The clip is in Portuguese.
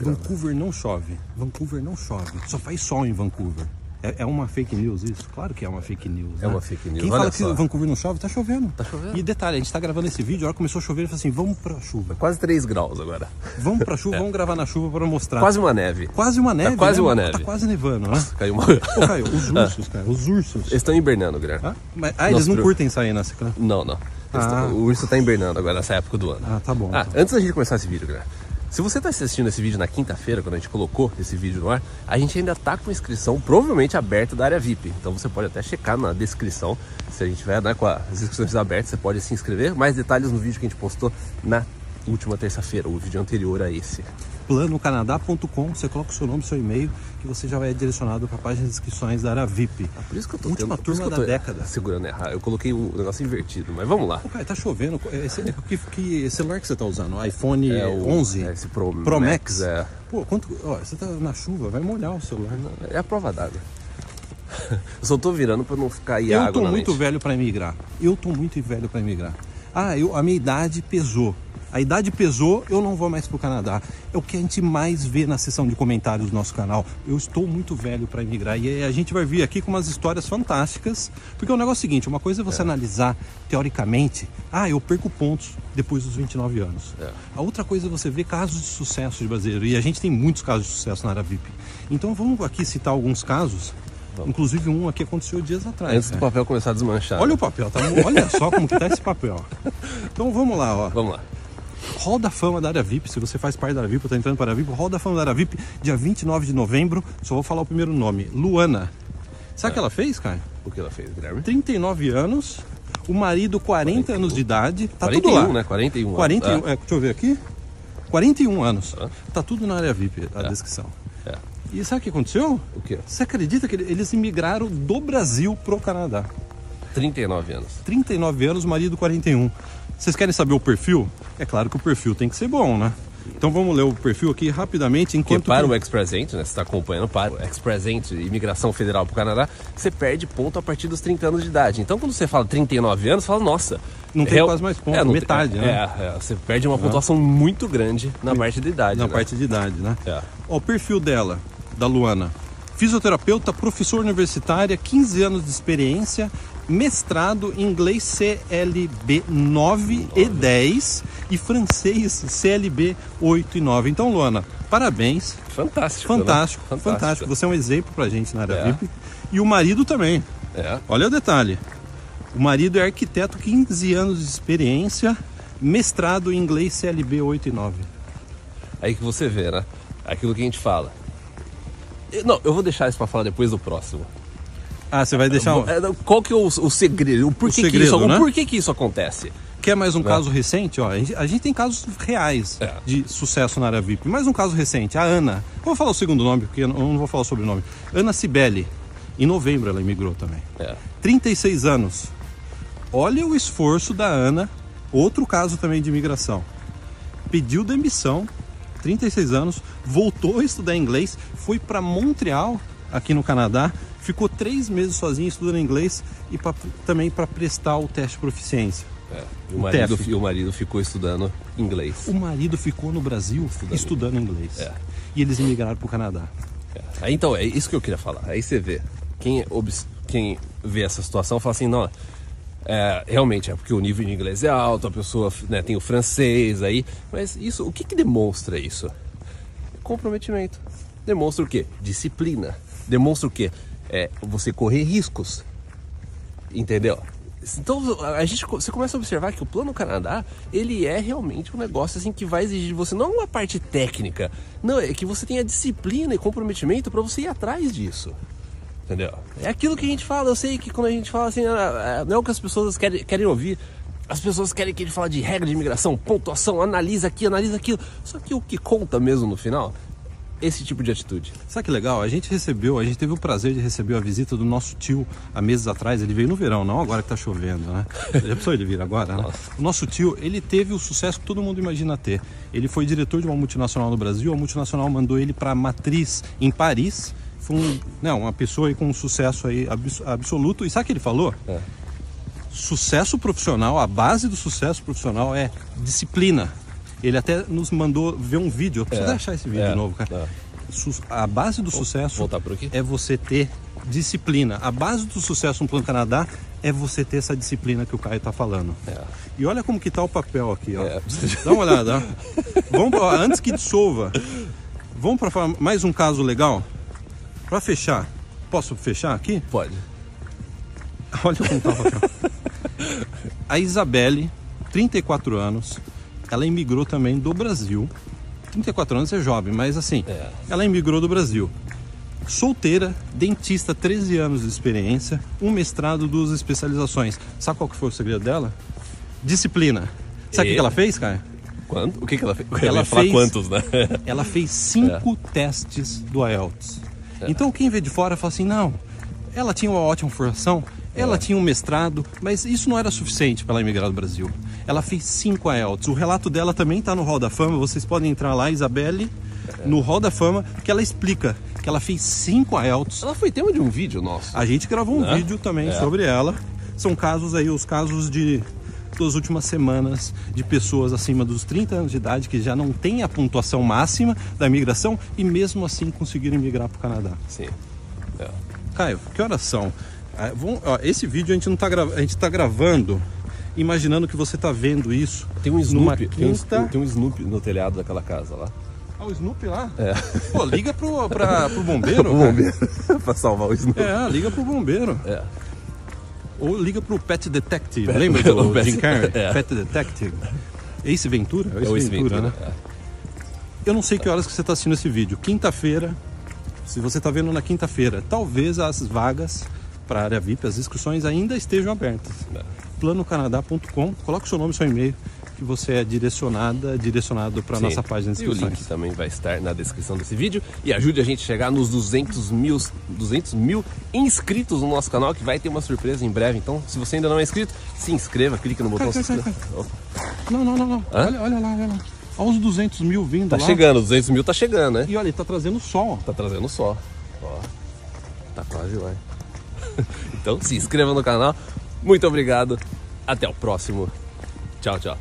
Vancouver não chove. Vancouver não chove. Só faz sol em Vancouver. É, é uma fake news isso? Claro que é uma fake news. É né? uma fake news. Quem Olha fala só. que Vancouver não chove, tá chovendo. Tá chovendo. E detalhe, a gente tá gravando esse vídeo, a hora que começou a chover, ele falou assim: vamos pra chuva. Quase 3 graus agora. Vamos pra chuva, vamos gravar na chuva pra mostrar. É. Quase uma neve. Quase uma neve. quase né? uma Tá neve. quase nevando, né? Caiu uma. Ô, Caio, os ursos, cara, os ursos. Eles estão hibernando, Guilherme. Ah, mas- ah, eles não pro- curtem sair ciclone. Não, não. Ah. tão- o urso tá hibernando agora nessa época do ano. Ah, tá bom. Ah, antes da gente começar esse vídeo, galera. Se você está assistindo esse vídeo na quinta-feira, quando a gente colocou esse vídeo no ar, a gente ainda tá com inscrição provavelmente aberta da área VIP. Então você pode até checar na descrição. Se a gente tiver né, com as inscrições abertas, você pode se inscrever. Mais detalhes no vídeo que a gente postou na última terça-feira, o vídeo anterior a esse. planocanadá.com, você coloca o seu nome, seu e-mail, que você já vai direcionado para a página de inscrições da área VIP. Por isso que eu tô Última tendo- turma da década. Segurando errado. Eu coloquei o negócio invertido, mas vamos lá. Pô, cara, tá chovendo. Esse, que, que celular que você tá usando? iPhone É o- 11? é esse Pro Pro Max, Max? é. Pô, quanto... Ó, você tá na chuva, vai molhar o celular. É a prova d'água. Eu só tô virando pra não ficar aí Eu tô muito mente. velho para emigrar. Eu tô muito velho para emigrar. Ah, eu, a minha idade pesou. A idade pesou, eu não vou mais pro Canadá. É o que a gente mais vê na seção de comentários do nosso canal. Eu estou muito velho para emigrar e a gente vai vir aqui com umas histórias fantásticas. Porque o negócio é o seguinte, uma coisa é você analisar teoricamente, ah, eu perco pontos depois dos 29 anos. É. A outra coisa é você ver casos de sucesso de brasileiro. E a gente tem muitos casos de sucesso na área VIP. Então vamos aqui citar alguns casos. Inclusive um aqui aconteceu dias atrás. Antes do né? papel começar a desmanchar. Olha o papel, tá? olha só como que tá esse papel. Então vamos lá, ó. Vamos lá. Hall da Fama da área VIP, se você faz parte da área VIP, tá entrando para a área VIP, Hall da Fama da área VIP, dia 29 de novembro, só vou falar o primeiro nome, Luana. Sabe o que ela fez, cara? O que ela fez, Guilherme? 39 anos, o marido 40 anos de idade, tá 41, tudo lá. né? 41 anos. 41, É. é, deixa eu ver aqui. 41 anos. Ah. Tá tudo na área VIP, a descrição. É. E sabe o que aconteceu? O quê? Você acredita que eles imigraram do Brasil pro Canadá? 39 anos. 39 anos, marido 41. Vocês querem saber o perfil? É claro que o perfil tem que ser bom, né? Então vamos ler o perfil aqui rapidamente Porque enquanto para que- o Ex-Present, né? Você está acompanhando para o Ex-Present, imigração federal para o Canadá, você perde ponto a partir dos 30 anos de idade. Então quando você fala 39 anos, você fala, nossa. Não tem quase mais ponto, não metade, tem- né? É, é, você perde uma pontuação muito grande na parte da idade. na né? parte de idade, né? É. Ó, o perfil dela, da Luana. Fisioterapeuta, professor universitária, 15 anos de experiência, mestrado em inglês CLB 9 e 10 e francês CLB 8 e 9. Então, Luana, parabéns. Fantástico. né? Fantástico, fantástico. Você é um exemplo pra gente na área É. VIP. E o marido também. É. Olha o detalhe. O marido é arquiteto, 15 anos de experiência, mestrado em inglês CLB 8 e 9. Aí que você vê, né? Aquilo que a gente fala. Não, eu vou deixar isso para falar depois do próximo. Ah, você vai deixar. um- É, Qual que é o, o segredo? O porquê, que, segredo, isso, né? o porquê que isso acontece? Quer mais um caso recente? Ó, a gente, a gente tem casos reais É. de sucesso na área VIP. Mais um caso recente, a Ana. Eu vou falar o segundo nome, porque eu não eu não vou falar o sobrenome. Ana Cibele. Em novembro ela imigrou também. É. 36 anos. Olha o esforço da Ana. Outro caso também de imigração. Pediu demissão, 36 anos, voltou a estudar inglês, foi para Montreal, aqui no Canadá, ficou três meses sozinha estudando inglês e pra- também para prestar o teste de proficiência. É. E o, O marido, e o marido ficou estudando inglês. O marido ficou no Brasil estudando, inglês. É. E eles emigraram para o Canadá. É. Aí, então, é isso que eu queria falar. Aí você vê, quem, quem vê essa situação fala assim, não, é, realmente é porque o nível de inglês é alto, a pessoa né, tem o francês aí, mas isso, o que, que demonstra isso? Comprometimento. Demonstra o quê? Disciplina. Demonstra o quê? É você correr riscos. Entendeu? Então a gente, você começa a observar que o plano Canadá ele é realmente um negócio assim que vai exigir de você não uma parte técnica, não é que você tenha disciplina e comprometimento para você ir atrás disso, entendeu? É aquilo que a gente fala. Eu sei que quando a gente fala assim, ah, ah, não é o que as pessoas querem, querem ouvir. As pessoas querem que gente fale de regra de imigração, pontuação, analisa aqui, analisa aquilo. Só que o que conta mesmo no final, esse tipo de atitude. Sabe que legal? A gente recebeu, a gente teve o prazer de receber a visita do nosso tio há meses atrás. Ele veio no verão, não agora que tá chovendo, né? Já pensou ele vir agora, né? O nosso tio, ele teve o sucesso que todo mundo imagina ter. Ele foi diretor de uma multinacional no Brasil, a multinacional mandou ele para matriz em Paris. Foi um, não, uma pessoa aí com um sucesso aí abs- absoluto. E sabe o que ele falou? É. Sucesso profissional, a base do sucesso profissional é disciplina. Ele até nos mandou ver um vídeo. Eu preciso É, achar esse vídeo é, de novo, cara. é. A base do sucesso por aqui? é você ter disciplina. A base do sucesso no Plano Canadá é você ter essa disciplina que o Caio tá falando. É. E olha como que tá o papel aqui, ó. É. Dá uma olhada. Vamos pra- antes que dissolva. Vamos para mais um caso legal para fechar. Posso fechar aqui? Pode. Olha como tá o papel. A Isabelle, 34 anos, ela imigrou também do Brasil. 34 anos é jovem, mas assim, É. ela imigrou do Brasil. Solteira, dentista, 13 anos de experiência, um mestrado, duas especializações. Sabe qual que foi o segredo dela? Disciplina. Sabe o que E? que ela fez, cara? Quanto? O que, que ela fez? Ela fez- quantos, né? Ela fez cinco É. testes do IELTS. Então quem vê de fora fala assim, não, ela tinha uma ótima formação, ela É. tinha um mestrado, mas isso não era suficiente para ela emigrar do Brasil. Ela fez cinco IELTS. O relato dela também está no Hall da Fama, vocês podem entrar lá, Isabelle, no Hall da Fama, que ela explica que ela fez cinco IELTS. Ela foi tema de um vídeo nosso. A gente gravou um Né? vídeo também É. sobre ela. São casos aí, os casos de das últimas semanas de pessoas acima dos 30 anos de idade que já não têm a pontuação máxima da imigração e mesmo assim conseguiram migrar para o Canadá. Sim. É. Caio, que horas são? Ah, vamos- ó, esse vídeo a gente não tá gra- a gente tá gravando imaginando que você tá vendo isso. Tem um Snoopy, tem um, quinta. tem um Snoopy no telhado daquela casa lá. Ah, o Snoopy lá? É. Pô, liga pro, pra, pro bombeiro. O cara. bombeiro. pra salvar o Snoopy. É, liga pro bombeiro. É. Ou liga pro Pet Detective. Pet- Lembra do Pet- Jim Carrey? é. Pet Detective. Ace Ventura? É o Ace Ventura, né? é. Eu não sei que horas que você está assistindo esse vídeo. Quinta-feira. Se você está vendo na quinta-feira, talvez as vagas para a área VIP, as inscrições ainda estejam abertas. É. planocanadá.com, coloque o seu nome e seu e-mail que você é direcionada, direcionado para nossa página de E o inscrições. link também vai estar na descrição desse vídeo. E ajude a gente a chegar nos 200 mil, 200 mil inscritos no nosso canal, que vai ter uma surpresa em breve. Então, se você ainda não é inscrito, se inscreva, clique no botão Cai, cai, cai. Não, não, não, não. Olha, olha lá, olha lá. Olha os 200 mil vindo Tá lá. chegando, 200 mil tá chegando, né? E olha, ele tá trazendo sol. Tá trazendo só. Ó, tá quase lá. então se inscreva no canal. Muito obrigado. Até o próximo. Tchau, tchau.